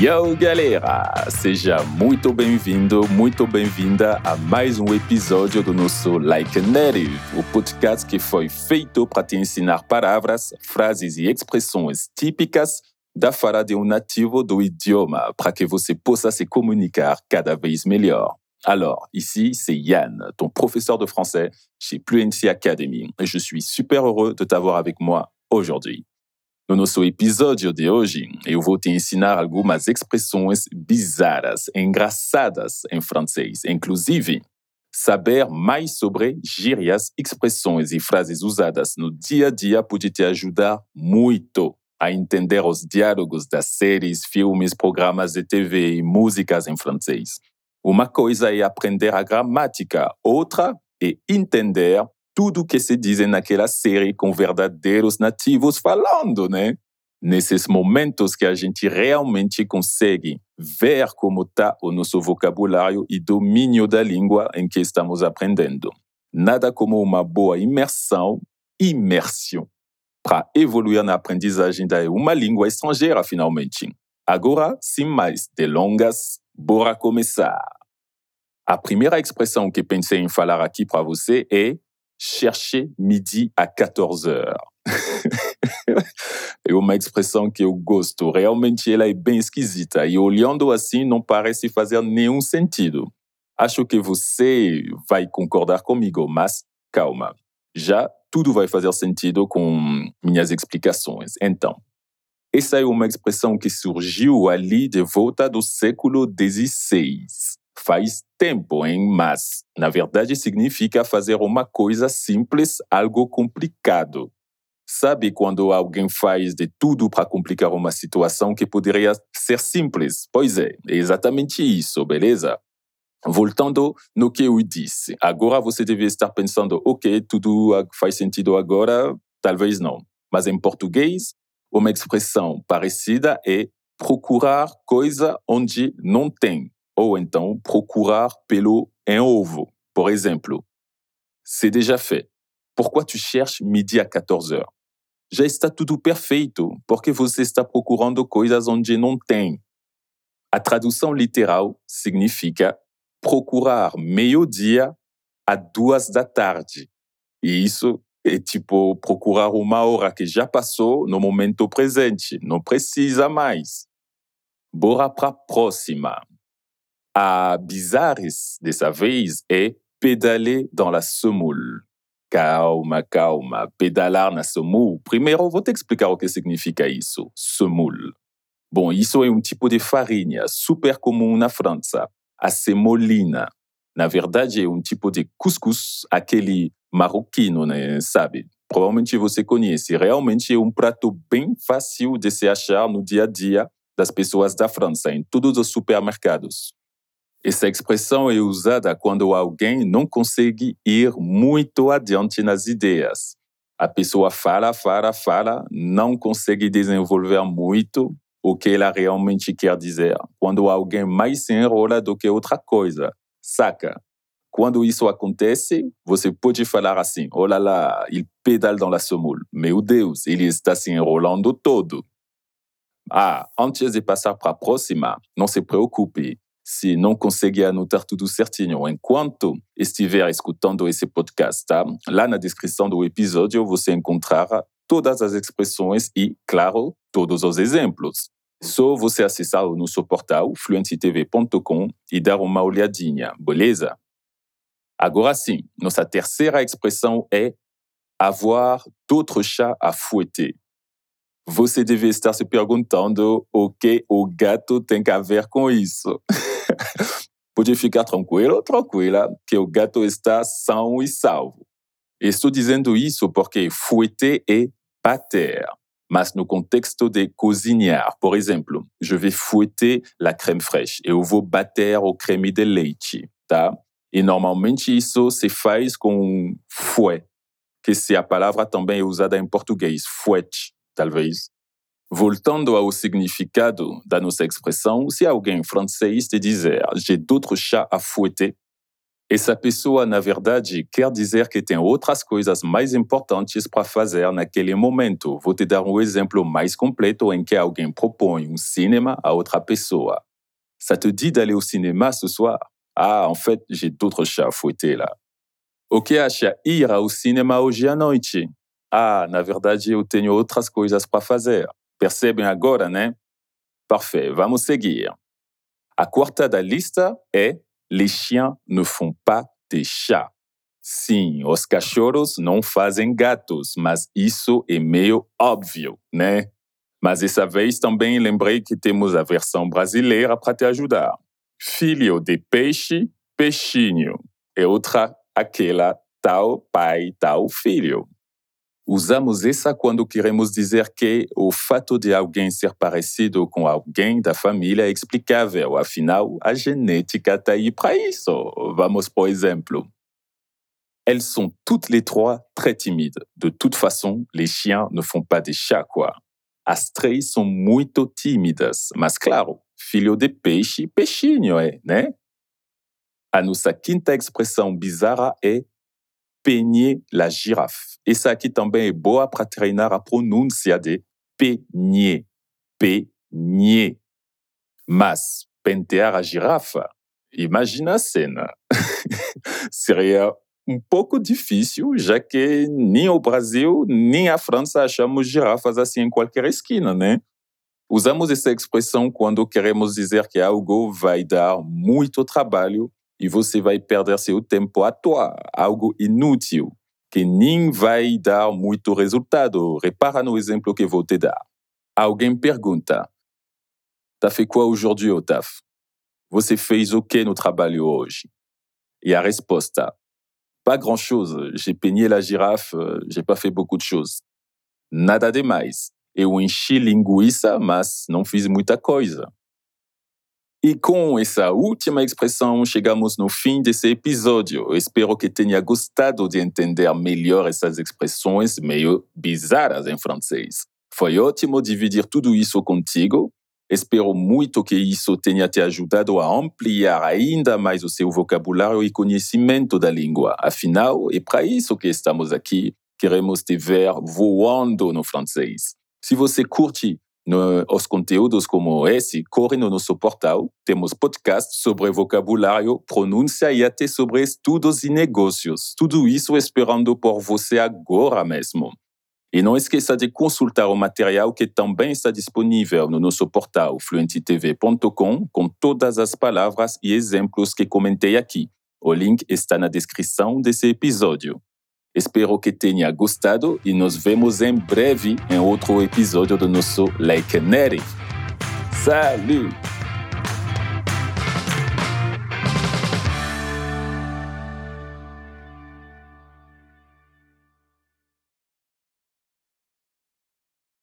Yo, galera! Seja muito bem-vindo, muito bem-vinda a mais um episódio do nosso Like Native, o podcast que foi feito para te ensinar palavras, frases e expressões típicas da fala de um nativo do idioma, para que você possa se comunicar cada vez melhor. Alors, ici, c'est Yann, ton professeur de français chez Fluency Academy, et je suis super heureux de t'avoir avec moi aujourd'hui. No nosso episódio de hoje, eu vou te ensinar algumas expressões bizarras, engraçadas em francês. Inclusive, saber mais sobre gírias, expressões e frases usadas no dia a dia pode te ajudar muito a entender os diálogos das séries, filmes, programas de TV e músicas em francês. Uma coisa é aprender a gramática, outra é entender tudo que se diz naquela série com verdadeiros nativos falando, né? Nesses momentos que a gente realmente consegue ver como está o nosso vocabulário e domínio da língua em que estamos aprendendo. Nada como uma boa imersão, imersão, para evoluir na aprendizagem de uma língua estrangeira, finalmente. Agora, sem mais delongas, bora começar! A primeira expressão que pensei em falar aqui para você é chercher midi à 14 heures. é uma expressão que eu gosto. Realmente ela é bem esquisita e olhando assim não parece fazer nenhum sentido. Acho que você vai concordar comigo, mas calma. Já tudo vai fazer sentido com minhas explicações. Então, essa é uma expressão que surgiu ali de volta do século XVI faz tempo, hein? Mas, na verdade, significa fazer uma coisa simples, algo complicado. Sabe quando alguém faz de tudo para complicar uma situação que poderia ser simples? Pois é, é exatamente isso, beleza? Voltando no que eu disse, agora você deve estar pensando, ok, tudo faz sentido agora, talvez não. Mas em português, uma expressão parecida é procurar coisa onde não tem. Ou então procurar pelo em ovo. Por exemplo, c'est déjà fait. Pourquoi tu cherches midi à 14 heures? Já está tudo perfeito, porque você está procurando coisas onde não tem. A tradução literal significa procurar meio-dia a duas da tarde. E isso é tipo procurar uma hora que já passou no momento presente, não precisa mais. Bora para a próxima. A bizarres dessa vez é pedaler dans la semoule. Calma, calma. Pedalar na semoule. Primeiro, vou te explicar o que significa isso. Semoule. Bom, isso é um tipo de farinha super comum na França. A semolina. Na verdade, é um tipo de couscous, aquele marroquino, né? Sabe? Provavelmente você conhece. Realmente é um prato bem fácil de se achar no dia a dia das pessoas da França, em todos os supermercados. Essa expressão é usada quando alguém não consegue ir muito adiante nas ideias. A pessoa fala, fala, fala, não consegue desenvolver muito o que ela realmente quer dizer. Quando alguém mais se enrola do que outra coisa, saca? Quando isso acontece, você pode falar assim: olha lá, ele pedala dans la semoule. Meu Deus, ele está se enrolando todo. Ah, antes de passar para a próxima, não se preocupe se não conseguir anotar tudo certinho enquanto estiver escutando esse podcast, tá? Lá na descrição do episódio você encontrará todas as expressões e, claro, todos os exemplos. Só você acessar o nosso portal fluencytv.com e dar uma olhadinha, beleza? Agora sim, nossa terceira expressão é avoir d'autres chats à fouetter. Você deve estar se perguntando o que o gato tem a ver com isso. Pode ficar tranquilo, tranquila, que o gato está são e salvo. Estou dizendo isso porque fouetter é bater. Mas no contexto de cozinhar, por exemplo, je vais fouetter la crème fraîche. Eu vou bater o creme de leite, tá? E normalmente isso se faz com fouet, que se a palavra também é usada em português, fouette, talvez. Voltando ao significado da nossa expressão, se alguém francês te dizer j'ai d'autres chats à fouetter, Essa pessoa, na verdade, quer dizer que tem outras coisas mais importantes para fazer naquele momento. Vou te dar um exemplo mais completo em que alguém propõe um cinema a outra pessoa. Ça te dit d'aller au cinéma ce soir? Ah, en fait, j'ai d'autres chats à fouetter là. O que acha ir ao cinema hoje à noite? Ah, na verdade, eu tenho outras coisas para fazer. Percebem agora, né? Parfait, vamos seguir. A quarta da lista é Les chiens ne font pas des chats. Sim, os cachorros não fazem gatos, mas isso é meio óbvio, né? Mas dessa vez também lembrei que temos a versão brasileira para te ajudar. Filho de peixe, peixinho. É outra, aquela tal pai, tal filho. Usamos essa quando queremos dizer que o fato de alguém ser parecido com alguém da família é explicável, afinal, a genética está aí para isso. Vamos, por exemplo. Elles sont toutes les trois très timides. De toute façon, les chiens ne font pas des chats, quoi. As três são muito tímidas, mas claro, filho de peixe, peixinho é, né? A nossa quinta expressão bizarra é peigner la girafe. Essa aqui também é boa para treinar a pronúncia de peigner, peigner. Mas pentear a girafa, imagina a cena. Seria um pouco difícil, já que nem o Brasil nem a França achamos girafas assim em qualquer esquina, né? Usamos essa expressão quando queremos dizer que algo vai dar muito trabalho e você vai perder seu tempo à toa, algo inútil, que nem vai dar muito resultado. Repara no exemplo que vou te dar. Alguém pergunta: Tá fait quoi aujourd'hui au taf? Você fez o que no trabalho hoje? E a resposta: Pas grand-chose. J'ai peigné la girafe, j'ai pas fait beaucoup de choses. Nada demais. Eu enchi linguiça, mas não fiz muita coisa. E com essa última expressão, chegamos no fim desse episódio. Espero que tenha gostado de entender melhor essas expressões meio bizarras em francês. Foi ótimo dividir tudo isso contigo. Espero muito que isso tenha te ajudado a ampliar ainda mais o seu vocabulário e conhecimento da língua. Afinal, é para isso que estamos aqui. Queremos te ver voando no francês. Se você curte no, os conteúdos como esse, corre no nosso portal. Temos podcasts sobre vocabulário, pronúncia e até sobre estudos e negócios. Tudo isso esperando por você agora mesmo. E não esqueça de consultar o material que também está disponível no nosso portal fluenttv.com com todas as palavras e exemplos que comentei aqui. O link está na descrição desse episódio. Espero que tenha gostado e nos vemos em breve em outro episódio do nosso Like Neri. Salut!